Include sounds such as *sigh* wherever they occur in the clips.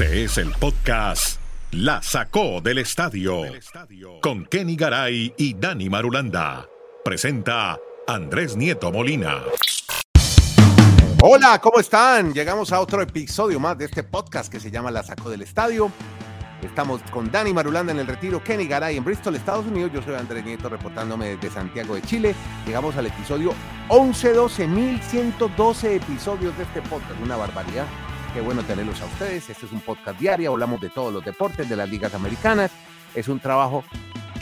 Este es el podcast La Sacó del Estadio con Kenny Garay y Dani Marulanda. Presenta Andrés Nieto Molina. Hola, ¿cómo están? Llegamos a otro episodio más de este podcast que se llama La Sacó del Estadio. Estamos con Dani Marulanda en el retiro, Kenny Garay en Bristol, Estados Unidos. Yo soy Andrés Nieto reportándome desde Santiago de Chile. Llegamos al episodio 11, 12, 1112 episodios de este podcast. Una barbaridad. Qué bueno tenerlos a ustedes. Este es un podcast diario. Hablamos de todos los deportes, de las ligas americanas. Es un trabajo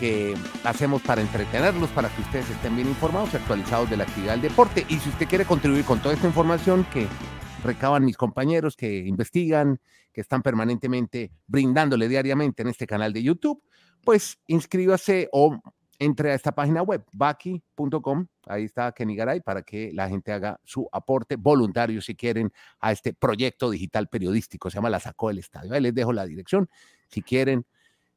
que hacemos para entretenerlos, para que ustedes estén bien informados y actualizados de la actividad del deporte. Y si usted quiere contribuir con toda esta información que recaban mis compañeros, que investigan, que están permanentemente brindándole diariamente en este canal de YouTube, pues inscríbase o entre a esta página web, baki.com, ahí está Kenny Garay, para que la gente haga su aporte voluntario, si quieren, a este proyecto digital periodístico, se llama La Sacó del Estadio. Ahí les dejo la dirección, si quieren,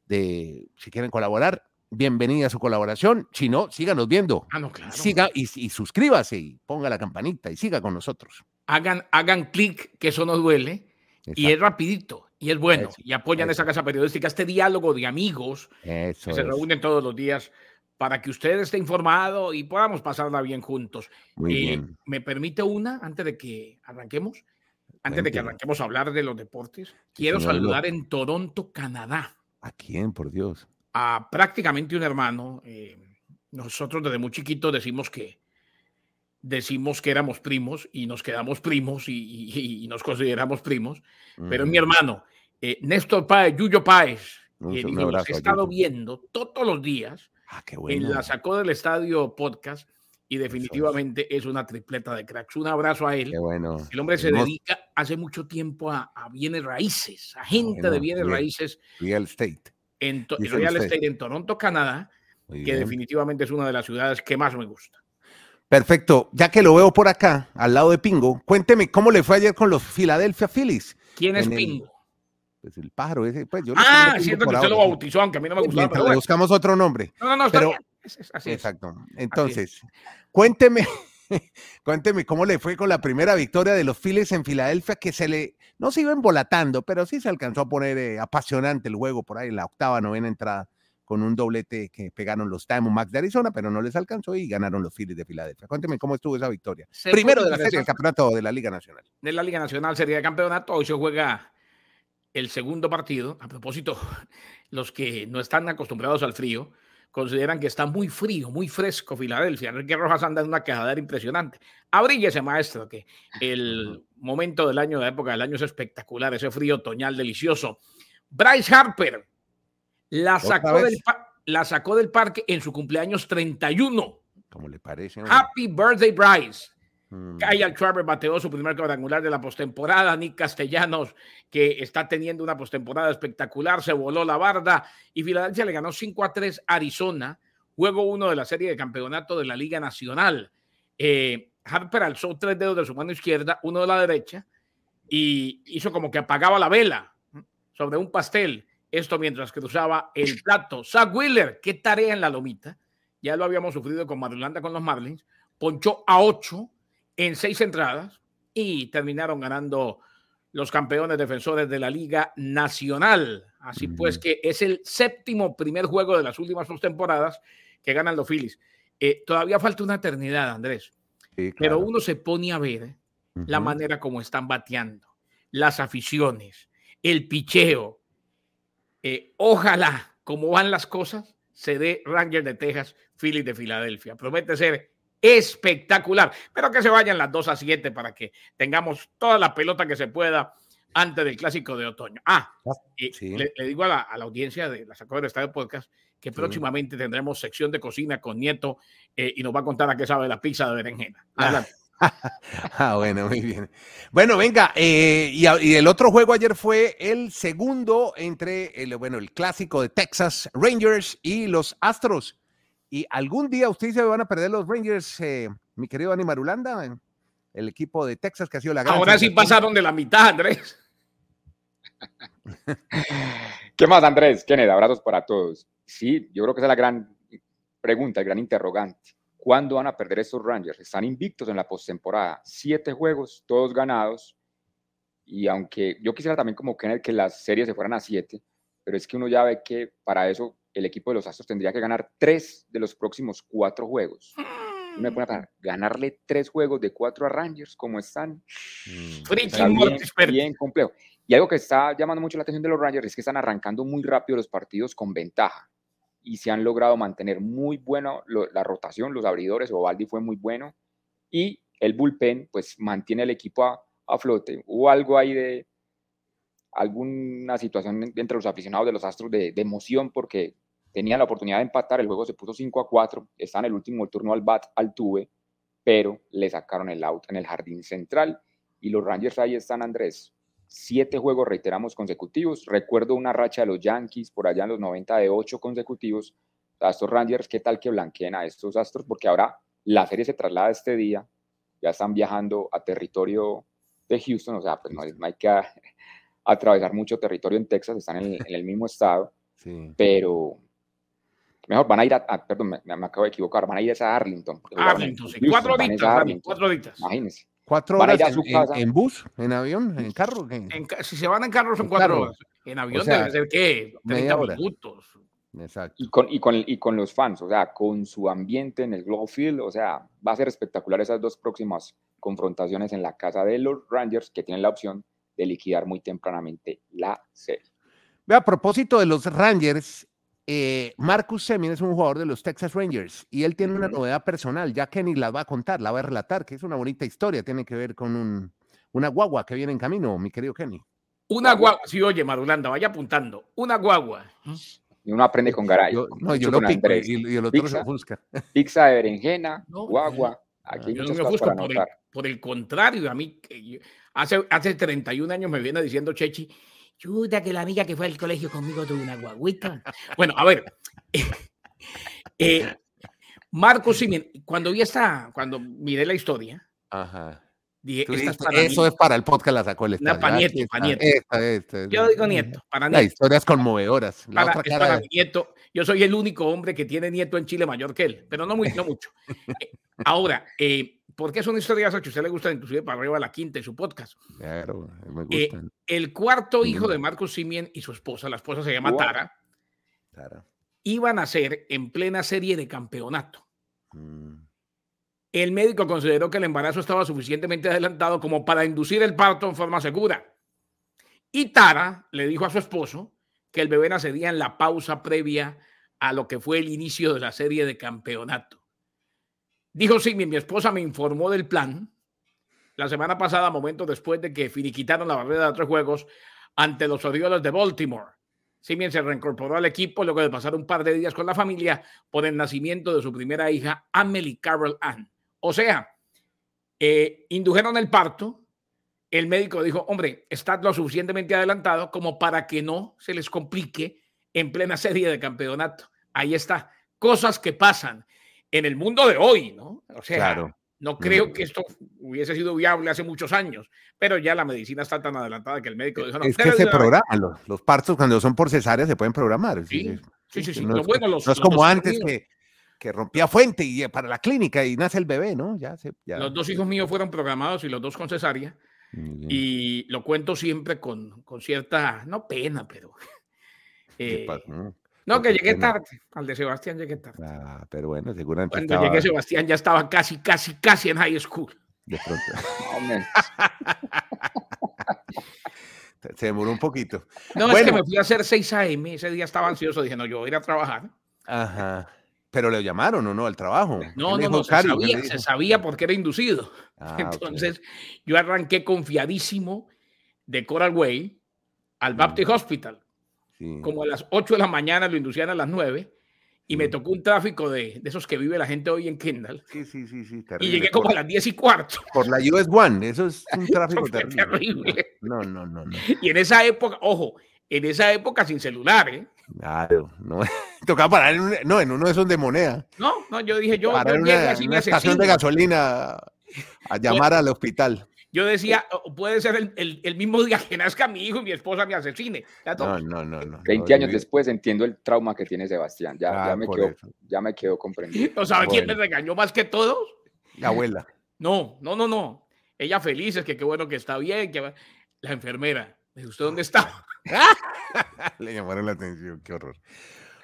de, si quieren colaborar, bienvenida a su colaboración, si no, síganos viendo. Ah, no, claro. Siga y, y suscríbase y ponga la campanita y siga con nosotros. Hagan, hagan clic, que eso no duele. Y es rapidito, y es bueno, Eso, y apoyan eso. esa casa periodística, este diálogo de amigos Eso que se reúnen todos los días para que usted esté informado y podamos pasarla bien juntos. Muy Eh, bien. ¿Me permite una antes de que arranquemos? Antes de que arranquemos a hablar de los deportes, quiero saludar en Toronto, Canadá, ¿A quién, por Dios? a prácticamente un hermano. eh, nosotros desde muy chiquitos decimos que decimos que éramos primos y nos quedamos primos y, y- y nos consideramos primos, pero es mi hermano, eh, Néstor Páez, Yuyo Páez, Un- que un abrazo he estado Yuyo. viendo todos los días Ah, qué en bueno. la Sacó del Estadio podcast y definitivamente es una tripleta de cracks. Un abrazo a él. Qué bueno. El hombre se dedica hace mucho tiempo a, a bienes raíces, a gente de bienes bien. raíces Real Estate. en, Real. Estate en Toronto, Canadá, Muy que bien. definitivamente es una de las ciudades que más me gusta. Perfecto. Ya que lo veo por acá, al lado de Pingo, cuénteme cómo le fue ayer con los Philadelphia Phillies. ¿Quién es En Pingo? Pues el pájaro ese, pues yo Ah, por que usted lo bautizó, aunque a mí no me gustaba. Pero bueno. buscamos otro nombre. No, no, no, está pero- bien. Es- es- así es. Exacto. Entonces, cuénteme, *laughs* cuénteme cómo le fue con la primera victoria de los Phillies en Filadelfia, que se le, no se iba embolatando, pero sí se alcanzó a poner eh, apasionante el juego por ahí en la octava, novena entrada, con un doblete que pegaron los Diamondbacks de Arizona, pero no les alcanzó y ganaron los Phillies de Filadelfia. Cuénteme cómo estuvo esa victoria. Primero de la serie, el interesante. campeonato de la Liga Nacional. de la Liga Nacional Serie de Campeonato. Hoy se juega el segundo partido. A propósito, *laughs* los que no están acostumbrados al frío consideran que está muy frío, muy fresco Filadelfia. Enrique Rojas anda en una quejadera impresionante. Abríguese, maestro, que el momento del año, la época del año es espectacular, ese frío otoñal delicioso. Bryce Harper la ¿Otra sacó, del, la sacó del parque en su cumpleaños 31. ¿Cómo le parece? Happy birthday, Bryce. Mm, Kyle Schwarber bateó su primer cuadrangular de la postemporada. Nick Castellanos, que está teniendo una postemporada espectacular, se voló la barda y Filadelfia le ganó 5 a 3 a Arizona, juego uno de la serie de campeonato de la Liga Nacional. Eh, Harper alzó tres dedos de su mano izquierda, uno de la derecha, y hizo como que apagaba la vela sobre un pastel. Esto mientras cruzaba el plato. Zach Wheeler, qué tarea en la lomita. Ya lo habíamos sufrido con Marulanda con los Marlins. Ponchó a 8 en seis entradas y terminaron ganando los campeones defensores de la Liga Nacional. Así pues que es el séptimo primer juego de las últimas dos temporadas que ganan los Phillies. Eh, todavía falta una eternidad, Andrés, sí, pero uno se pone a ver la Ujú. manera como están bateando, las aficiones, el picheo. Eh, ojalá, como van las cosas, se dé Ranger de Texas, Phillies de Filadelfia. Promete ser espectacular, pero que se vayan las 2 a 7 para que tengamos toda la pelota que se pueda antes del clásico de otoño. Ah, y sí. le, le digo a la, a la audiencia de la Sacó del Estadio Podcast que Sí. próximamente tendremos sección de cocina con Nieto eh, y nos va a contar a qué sabe la pizza de berenjena. Ah. Adelante. *laughs* Ah, bueno, muy bien. Bueno, venga, eh, y, y el otro juego ayer fue el segundo entre el, bueno, el clásico de Texas Rangers y los Astros. Y algún día ustedes se van a perder los Rangers, eh, mi querido Dani Marulanda, el equipo de Texas que ha sido la gran Ahora sí pasaron de la mitad, Andrés. *laughs* ¿Qué más, Andrés? Kenneth, abrazos para todos. Sí, yo creo que esa es la gran pregunta, el gran interrogante. ¿Cuándo van a perder estos Rangers? Están invictos en la postemporada. Siete juegos, todos ganados. Y aunque yo quisiera también como que, que las series se fueran a siete, pero es que uno ya ve que para eso el equipo de los Astros tendría que ganar tres de los próximos cuatro juegos. me pone a ganarle tres juegos de cuatro a Rangers, como están. Mm. bien, bien complejo. Y algo que está llamando mucho la atención de los Rangers es que están arrancando muy rápido los partidos con ventaja y se han logrado mantener muy bueno la rotación, los abridores, Ovaldi fue muy bueno y el bullpen pues mantiene el equipo a, a flote. Hubo algo ahí de alguna situación entre los aficionados de los Astros de, de emoción porque tenían la oportunidad de empatar, el juego se puso 5 a 4, está en el último turno al bat, al tuve, pero le sacaron el out en el jardín central y los Rangers ahí están, Andrés, siete juegos, reiteramos, consecutivos. Recuerdo una racha de los Yankees por allá en los 90 de ocho consecutivos. A estos Rangers, ¿qué tal que blanqueen a estos Astros? Porque ahora la serie se traslada este día, ya están viajando a territorio de Houston, o sea, pues no, hay que atravesar mucho territorio en Texas, están en el, mismo estado, *laughs* pero mejor van a ir a, perdón, me, acabo de equivocar, van a ir a Arlington. Arlington, sí, cuatro horitas, cuatro horitas. Imagínense. ¿Cuatro horas en, bus, en avión, en carro? si se van en carro son cuatro horas. En avión debe ser ¿qué? 30 minutos. Exacto. Y con, y, con, y con los fans, o sea, con su ambiente en el Globe Field, o sea, va a ser espectacular esas dos próximas confrontaciones en la casa de los Rangers que tienen la opción de liquidar muy tempranamente la serie. Ve, a propósito de los Rangers, eh, Marcus Semien es un jugador de los Texas Rangers y él tiene una novedad personal, ya Kenny la va a contar, la va a relatar, que es una bonita historia, tiene que ver con un, una guagua que viene en camino, mi querido Kenny. Una guagua, sí, oye, Marulanda, vaya apuntando, una guagua. Y uno aprende con Garay. no, yo lo pico y, el otro se busca. Pizza de berenjena, guagua. Aquí yo no me busco por el, por el, contrario, a mí, hace, hace 31 años me viene diciendo Chechi, Chuta, que la amiga que fue al colegio conmigo tuvo una guaguita. Bueno, a ver. *laughs* eh, Marco Simien, cuando vi esta, cuando miré la historia, Ajá. Dije, eso es para el podcast, la sacó el estadio. Para nieto, para nieto. Yo digo nieto, para nieto. historias conmovedoras. La para, otra cara nieto. Yo soy el único hombre que tiene nieto en Chile mayor que él, pero no, muy, no mucho. *laughs* Ahora, eh, porque son historias que a usted le gustan, inclusive para arriba la quinta y su podcast. Claro, me eh, el cuarto hijo de Marcos Simien y su esposa, la esposa se llama Tara, Tara, iban a ser en plena serie de campeonato. Mm. El médico consideró que el embarazo estaba suficientemente adelantado como para inducir el parto en forma segura. Y Tara le dijo a su esposo que el bebé nacería en la pausa previa a lo que fue el inicio de la serie de campeonato. Dijo Sigmi, mi esposa me informó del plan la semana pasada, momentos después de que finiquitaron la barrera de tres juegos ante los Orioles de Baltimore. Simien se reincorporó al equipo luego de pasar un par de días con la familia por el nacimiento de su primera hija, Amelie Carol Ann. O sea, eh, indujeron el parto. El médico dijo, hombre, está lo suficientemente adelantado como para que no se les complique en plena serie de campeonato. Ahí está. Cosas que pasan en el mundo de hoy, ¿no? O sea, no creo que esto hubiese sido viable hace muchos años, pero ya la medicina está tan adelantada que el médico dijo, no, es que se programan los, los, partos cuando son por cesárea se pueden programar. Sí, sí, sí. No, es, es como antes que, que, rompía fuente y para la clínica y nace el bebé, ¿no? Ya, se, Los dos hijos míos fueron programados y los dos con cesárea. Y lo cuento siempre con, con cierta, no pena, pero... Eh, no, que llegué tarde. Al de Sebastián llegué tarde. Ah, pero bueno, seguramente. Cuando llegué Sebastián ya estaba casi, casi, casi en high school. De pronto. *laughs* Se demoró un poquito. No, es que me fui a hacer 6 AM. Ese día estaba ansioso. Dije, no, yo voy a ir a trabajar. Ajá. Pero le llamaron o no al trabajo. No, no, no, se, sabía, se sabía porque era inducido. *laughs* Ah, Entonces, yo arranqué confiadísimo de Coral Way al Baptist Hospital como a las 8 de la mañana, lo inducían a las 9 y me tocó un tráfico de, de, esos que vive la gente hoy en Kendall. Sí, sí, sí, sí Y llegué como a las 10 y cuarto. Por la US One, eso es un *laughs* tráfico terrible. No, no, no, no, Y en esa época, ojo, en esa época sin celular, ¿eh? Claro, no. *laughs* Tocaba parar en, no, en uno de esos de moneda. No, no, yo dije, yo. Parar en una, una estación de gasolina a llamar al hospital. Yo decía, puede ser el, el, mismo día que nazca mi hijo y mi esposa me asesine. No, no, no, no. 20 años después entiendo el trauma que tiene Sebastián. Ya, ya, ah, me, quedo, ya me quedo comprendido. *laughs* ¿No sabe quién me regañó más que todos? La abuela. No, no, no, no. Ella feliz, es que qué bueno que está bien. Que... La enfermera. ¿Usted dónde está? *laughs* Le llamaron la atención, qué horror.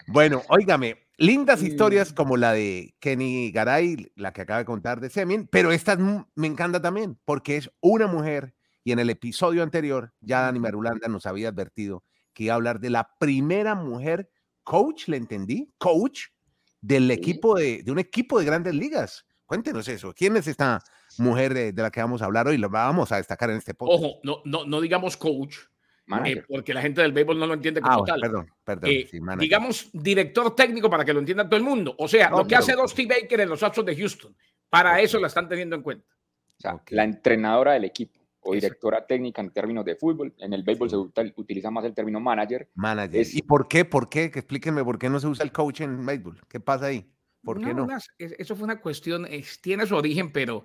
Bueno, óigame, lindas historias como la de Kenny Garay, la que acaba de contar de Semin, pero esta me encanta también porque es una mujer y en el episodio anterior ya Dani Marulanda nos había advertido que iba a hablar de la primera mujer coach, ¿le entendí? Coach del equipo de, de un equipo de grandes ligas. Cuéntenos eso. ¿Quién es esta mujer de, la que vamos a hablar hoy? Lo vamos a destacar en este podcast. Ojo, no, no, no digamos coach, eh, porque la gente del béisbol no lo entiende como ah, tal. Perdón, perdón. Eh, digamos director técnico para que lo entienda todo el mundo. O sea, lo que hace Dusty Baker en los Astros de Houston. Para eso la están teniendo en cuenta. O sea, la entrenadora del equipo o directora técnica en términos de fútbol. En el béisbol se utiliza más el término manager. Manager. ¿Y por qué? ¿Por qué? Explíquenme por qué no se usa el coach en béisbol. ¿Qué pasa ahí? ¿Por qué no? eso fue una cuestión, tiene su origen, pero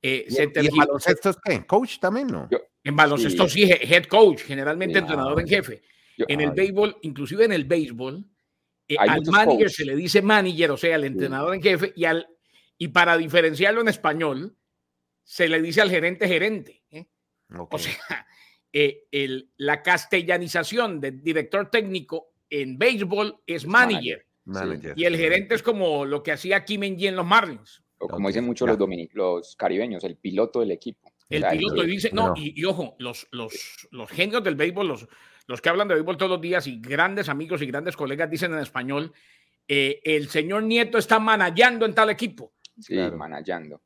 eh, ¿Y, en baloncesto es qué? ¿Coach también no? En baloncesto sí. head coach, generalmente entrenador en jefe. en el béisbol, inclusive en el béisbol, eh, al manager se le dice manager, o sea, al entrenador en jefe, y, al, y para diferenciarlo en español, se le dice al gerente gerente. ¿eh? O sea, *laughs* el, la castellanización del director técnico en béisbol es manager. Y el gerente es como lo que hacía Kim en los Marlins. O como dicen muchos los, los caribeños, el piloto del equipo. El piloto, y dice, no, y, ojo, los, los, los genios del béisbol, los, los que hablan de béisbol todos los días y grandes amigos y grandes colegas dicen en español, eh, el señor Nieto está manallando en tal equipo. Sí, manallando.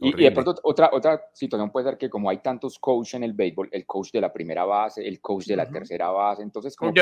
Y, y, de pronto otra, otra situación puede ser que como hay tantos coaches en el béisbol, el coach de la primera base, el coach de la tercera base, entonces como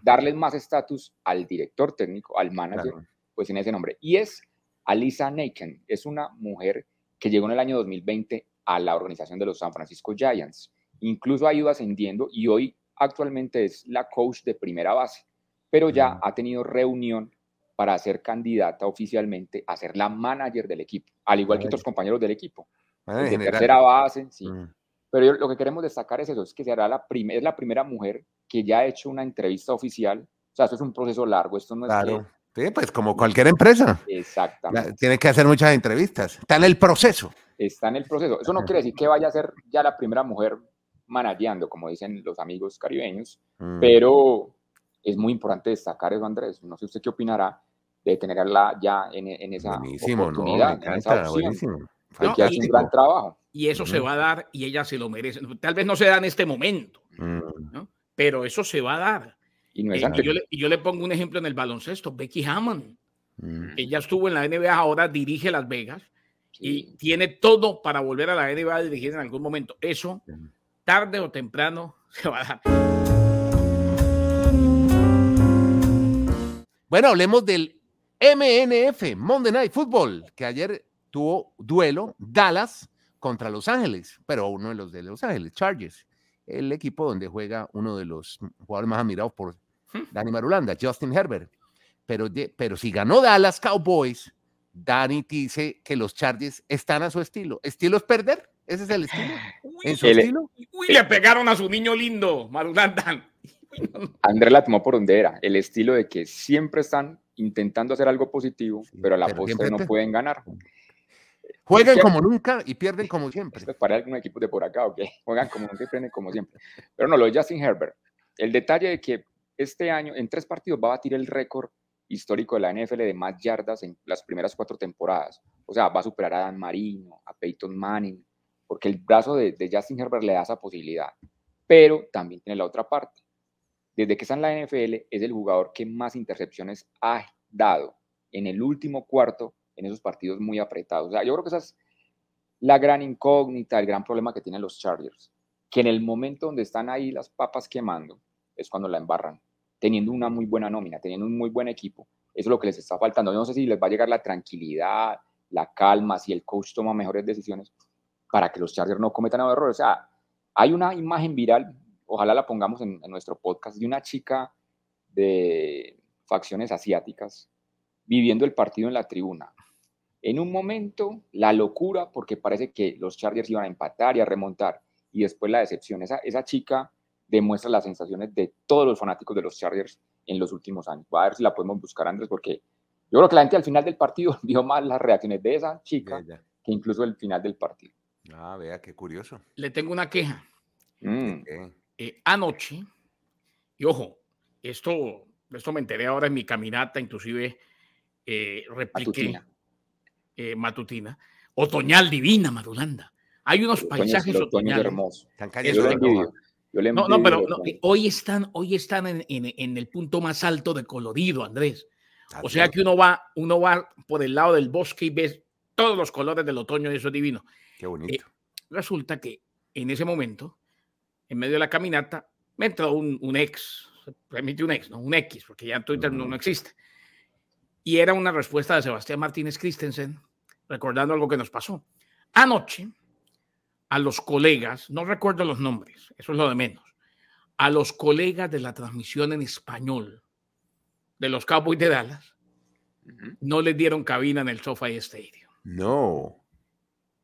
darles más estatus al director técnico, al manager, pues en ese nombre. Y es Alisa Naken, es una mujer que llegó en el año 2020 a la organización de los San Francisco Giants. Incluso ha ido ascendiendo y hoy actualmente es la coach de primera base, pero ya ha tenido reunión para ser candidata oficialmente a ser la manager del equipo, al igual que otros compañeros del equipo. de tercera base, sí. Mm. Pero lo que queremos destacar es eso, es que será la es la primera mujer que ya ha hecho una entrevista oficial. O sea, esto es un proceso largo, esto no es claro. Sí, pues como cualquier empresa. Exactamente. Tiene que hacer muchas entrevistas. Está en el proceso. Está en el proceso. Eso no quiere decir que vaya a ser ya la primera mujer manageando, como dicen los amigos caribeños, mm. pero es muy importante destacar eso, Andrés. No sé usted qué opinará, de tenerla ya en, en esa oportunidad, en esa opción, que hace un gran trabajo. Y eso se va a dar y ella se lo merece. Tal vez no se da en este momento, mm. pero eso se va a dar. Y, no es eh, yo le, yo, le, pongo un ejemplo en el baloncesto, Becky Hammond. Mm. Ella estuvo en la NBA, ahora dirige Las Vegas y tiene todo para volver a la NBA a dirigir en algún momento. Eso, tarde o temprano, *laughs* se va a dar. Bueno, hablemos del MNF, Monday Night Football, que ayer tuvo duelo Dallas contra Los Ángeles, pero uno de los de Los Ángeles, Chargers, el equipo donde juega uno de los jugadores más admirados por hmm. Danny Marulanda, Justin Herbert. Pero, pero si ganó Dallas Cowboys, Danny dice que los Chargers están a su estilo. ¿Estilo es perder? ¿Ese es el estilo? *gasps* ¿En su estilo? Uy, le pegaron a su niño lindo, Marulanda. *laughs* Andrés la tomó por donde era, el estilo de que siempre están intentando hacer algo positivo, pero a la postre no pueden ganar. Juegan como nunca y pierden como siempre. Esto es para algún equipo de por acá, ¿ok? *laughs* Juegan como nunca y pierden como siempre. Pero no, lo de Justin Herbert. El detalle de que este año, en tres partidos, va a batir el récord histórico de la NFL de más yardas en las primeras cuatro temporadas. O sea, va a superar a Dan Marino, a Peyton Manning, porque el brazo de, de Justin Herbert le da esa posibilidad. Pero también tiene la otra parte desde que está en la NFL, es el jugador que más intercepciones ha dado en el último cuarto en esos partidos muy apretados. O sea, yo creo que esa es la gran incógnita, el gran problema que tienen los Chargers, que en el momento donde están ahí las papas quemando, es cuando la embarran, teniendo una muy buena nómina, teniendo un muy buen equipo. Eso es lo que les está faltando. Yo no sé si les va a llegar la tranquilidad, la calma, si el coach toma mejores decisiones para que los Chargers no cometan errores. O sea, hay una imagen viral ojalá la pongamos en, nuestro podcast, de una chica de facciones asiáticas viviendo el partido en la tribuna. En un momento, la locura, porque parece que los Chargers iban a empatar y a remontar, y después la decepción. Esa, esa chica demuestra las sensaciones de todos los fanáticos de los Chargers en los últimos años. Va a ver si la podemos buscar, Andrés, porque yo creo que la gente al final del partido *laughs* vio más las reacciones de esa chica que incluso el final del partido. Ah, vea, qué curioso. Le tengo una queja Mm. Eh, anoche, y ojo, esto, esto me enteré ahora en mi caminata, inclusive eh, repliqué matutina. matutina. Otoñal divina, Madulanda. Hay unos paisajes otoñales. hermosos. No, no, pero hoy están, hoy están en, en, el punto más alto de colorido, Andrés. O sea que uno va, uno va por el lado del bosque y ves todos los colores del otoño y eso es divino. Qué bonito. Eh, resulta que en ese momento, en medio de la caminata, me entró un, un ex, permite un ex, no un X, porque ya Twitter no, no existe. Y era una respuesta de Sebastián Martínez Christensen, recordando algo que nos pasó. Anoche, a los colegas, no recuerdo los nombres, eso es lo de menos, a los colegas de la transmisión en español de los Cowboys de Dallas, no les dieron cabina en el SoFi Stadium. No.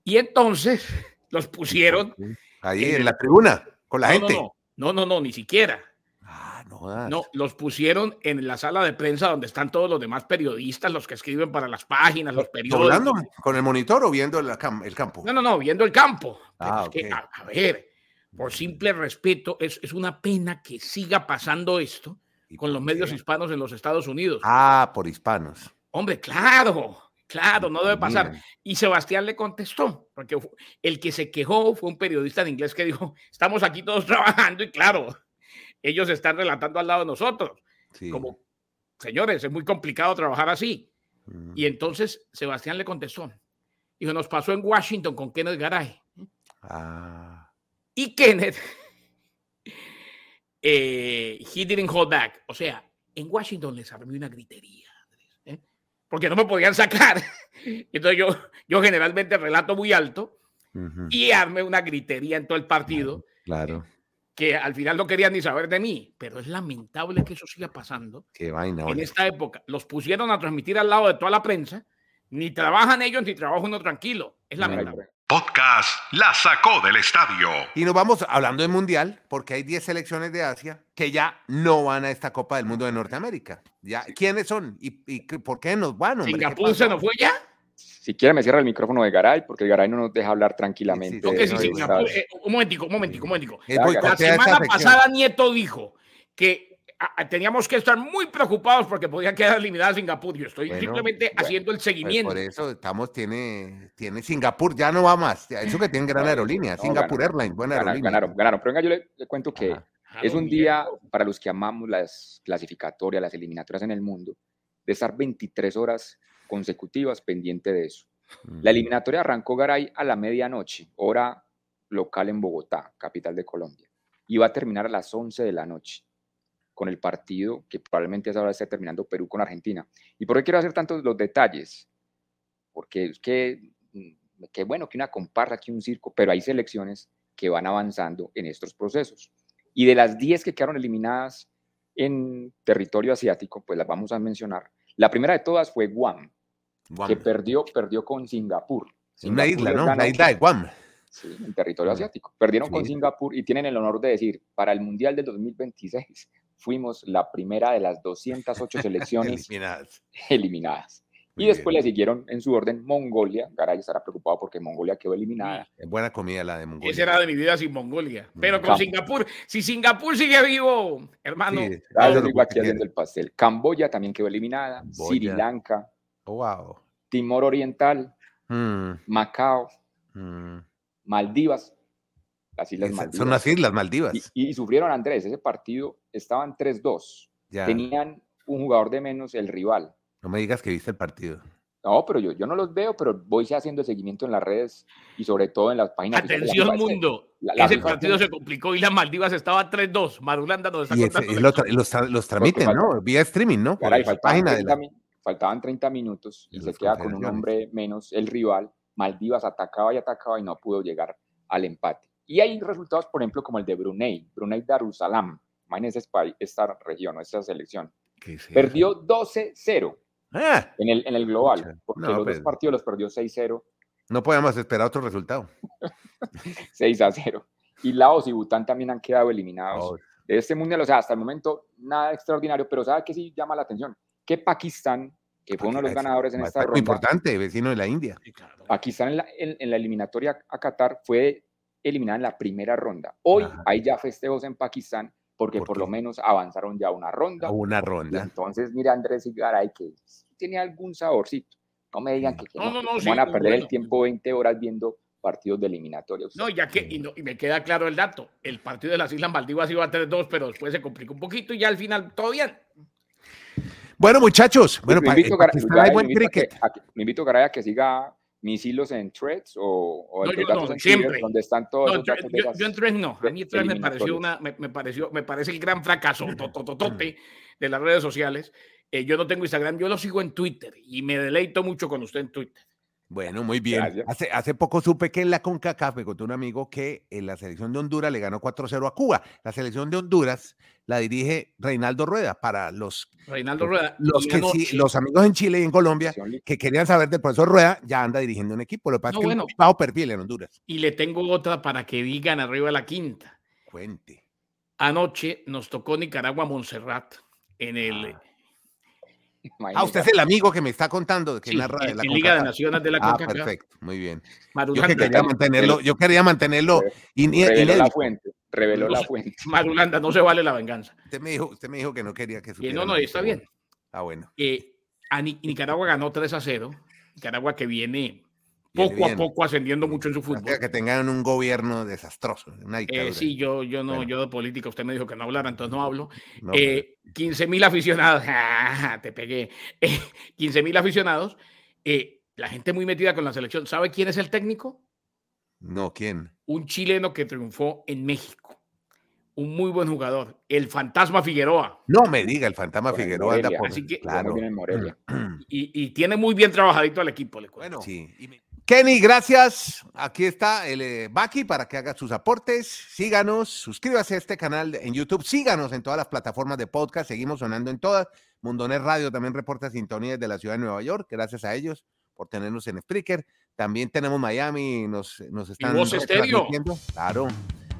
Y entonces *laughs* los pusieron. Ahí en, la tribuna, con la gente. No, no, no, ni siquiera. No, no, los pusieron en la sala de prensa donde están todos los demás periodistas, los que escriben para las páginas, los periódicos. ¿Hablando con el monitor o viendo el, campo? No, no, no, viendo el campo. Ah, a, ver, por simple respeto, es, es una pena que siga pasando esto con los medios hispanos en los Estados Unidos. Ah, por hispanos. Hombre, claro, claro, no debe pasar. Y Sebastián le contestó, porque el que se quejó fue un periodista en inglés que dijo, estamos aquí todos *laughs* trabajando y claro, ellos están relatando al lado de nosotros. Como, señores, es muy complicado trabajar así. Mm. Y entonces Sebastián le contestó. Dijo, nos pasó en Washington con Kenneth Garay. Ah. Y Kenneth eh, he didn't hold back. O sea, en Washington les armé una gritería, ¿eh? porque no me podían sacar. *laughs* Entonces yo, yo generalmente relato muy alto y armé una gritería en todo el partido. Claro. Que al final no querían ni saber de mí, pero es lamentable que eso siga pasando. Qué vaina. En esta época los pusieron a transmitir al lado de toda la prensa. Ni trabajan ellos ni trabaja uno tranquilo. Es lamentable. Podcast La sacó del estadio. Y nos vamos hablando de mundial, porque hay 10 selecciones de Asia que ya no van a esta Copa del Mundo de Norteamérica. Ya, ¿Quiénes son? ¿Y, por qué nos van? Hombre? ¿Singapur se nos fue ya? Si quiere me cierra el micrófono de Garay, porque Garay no nos deja hablar tranquilamente. Eh, un momentico, un momentico, un momentico. La semana pasada Nieto dijo que teníamos que estar muy preocupados porque podía quedar eliminada Singapur. Yo estoy simplemente haciendo el pues, seguimiento. por eso estamos, tiene, tiene Singapur, ya no va más. Eso que tiene gran aerolínea, Singapur Airlines, buena aerolínea. Ganaron, ganaron. Pero venga, yo le, cuento que es un día para los que amamos las clasificatorias, las eliminatorias en el mundo, de estar 23 horas consecutivas pendiente de eso. La eliminatoria arrancó Garay a la medianoche, hora local en Bogotá, capital de Colombia, y va a terminar a las 11 de la noche con el partido que probablemente es ahora esté terminando Perú con Argentina. ¿Y por qué quiero hacer tantos los detalles? Porque es que, mm, qué bueno que una comparta aquí un circo, pero hay selecciones que van avanzando en estos procesos. Y de las 10 que quedaron eliminadas en territorio asiático, pues las vamos a mencionar. La primera de todas fue Guam, que perdió, perdió con Singapur. una isla, ¿no? Una isla de Guam. Sí, en territorio asiático. Perdieron con Singapur y tienen el honor de decir, para el Mundial de 2026 fuimos la primera de las 208 *laughs* selecciones eliminadas. Y después le siguieron en su orden Mongolia. Garay estará preocupado porque Mongolia quedó eliminada. Es buena comida la de Mongolia. Esa era de mi vida sin Mongolia. Mm. Pero con Singapur, si Singapur sigue vivo, hermano. Sí, aquí haciendo el pastel. Camboya también quedó eliminada. Sri Lanka. Oh, wow. Timor Oriental. Mm. Macao. Mm. Maldivas las Islas Maldivas. Son las Islas Maldivas. Y, sufrieron Andrés, ese partido estaban 3-2. Tenían un jugador de menos el rival. No me digas que viste el partido. No, pero yo, yo no los veo, pero voy haciendo el seguimiento en las redes y sobre todo en las páginas. Atención mundo, ese partido se complicó y las Maldivas estaba 3-2. Marulanda no está y los, los, tramiten, ¿no? Vía streaming, ¿no? faltaban, 30, minutos y se queda con un hombre menos el rival. Maldivas atacaba y atacaba y no pudo llegar al empate. Y hay resultados, por ejemplo, como el de Brunei, Brunei Darussalam, imagínense esta región, esta selección. Perdió 12-0 ah. en, el, en el global, porque los dos pues partidos los perdió 6-0. No podemos esperar otro resultado. *laughs* 6-0. Y Laos y Bután también han quedado eliminados oh. de este mundial. O sea, hasta el momento nada extraordinario, pero ¿sabe qué sí llama la atención? Que Pakistán, que fue uno de los ganadores en esta ronda. Muy importante, vecino de la India. Pakistán en la, en la eliminatoria a Qatar fue eliminada en la primera ronda. Hoy hay ya festejos en Pakistán porque por, lo menos avanzaron ya una ronda. una ronda. entonces, mira Andrés Garay que tiene algún saborcito. No me digan que, no, van a perder el tiempo 20 horas viendo partidos de eliminatorios. No, ya que, y, me queda claro el dato, el partido de las Islas Maldivas iba a 3-2, pero después se complicó un poquito y ya al final todo bien. Bueno, muchachos, bueno, me invito, a, Garay a que siga mis hilos en threads o, en no, siempre. donde están todos los datos yo, yo, en threads no, a mí threads me pareció una, me, pareció, me parece el gran fracaso tototote de las redes sociales. Eh, yo no tengo Instagram, yo lo sigo en Twitter y me deleito mucho con usted en Twitter. Bueno, muy bien. Hace, hace poco supe que en la CONCACAF me contó un amigo que en la selección de Honduras le ganó 4-0 a Cuba. La selección de Honduras la dirige Reinaldo Rueda para los, Reinaldo Rueda, los, que los amigos en Chile y en Colombia que querían saber del profesor Rueda, ya anda dirigiendo un equipo. Lo que pasa es que bajo perfil en Honduras. Y le tengo otra para que digan arriba la quinta. Cuente. Anoche nos tocó Nicaragua Montserrat en el. Ah. Ah, usted es el amigo que me está contando que narra de la Liga de Naciones de la Ah, perfecto, muy bien. yo quería mantenerlo, yo quería mantenerlo reveló la fuente, reveló la fuente. *laughs* Marulanda, no se vale la venganza. Usted me dijo, usted me dijo que no quería que supiera. no, no, está bien. Ah, bueno. Eh, Nicaragua ganó 3 a 0. Nicaragua que viene poco a poco ascendiendo mucho en su fútbol. Que tengan un gobierno desastroso. Eh, sí, yo, yo no, yo de política, usted me dijo que no hablara, entonces no hablo. 15 mil aficionados, *laughs* te pegué. 15 mil aficionados. Eh, la gente muy metida con la selección. ¿Sabe quién es el técnico? No, ¿quién? Un chileno que triunfó en México. Un muy buen jugador, el Fantasma Figueroa. No me diga, el Fantasma Figueroa anda por. Así que, claro. *clears throat* Y, y, tiene muy bien trabajadito al equipo. Le bueno, sí. Kenny, gracias. Aquí está el eh, Baki para que haga sus aportes. Síganos, suscríbase a este canal en YouTube, síganos en todas las plataformas de podcast, seguimos sonando en todas. Mundonet Radio también reporta sintonía de la ciudad de Nueva York, gracias a ellos por tenernos en Spreaker. También tenemos Miami, nos, nos están transmitiendo. Claro,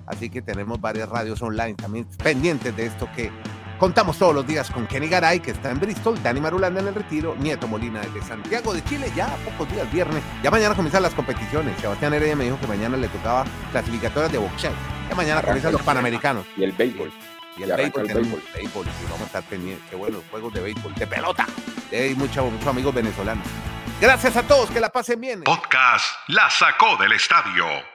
así que tenemos varias radios online también pendientes de esto que Contamos todos los días con Kenny Garay, que está en Bristol, Dani Marulanda en el retiro, Nieto Molina de Santiago de Chile, ya pocos días viernes. Ya mañana comienzan las competiciones. Sebastián Heredia me dijo que mañana le tocaba clasificatorias de boxeo. Ya mañana comienzan los panamericanos. Y el béisbol. Y el béisbol, el béisbol. Y vamos a estar pendientes. Qué buenos juegos de béisbol, de pelota. Hay muchos mucho amigos venezolanos. Gracias a todos, que la pasen bien. Podcast La Sacó del Estadio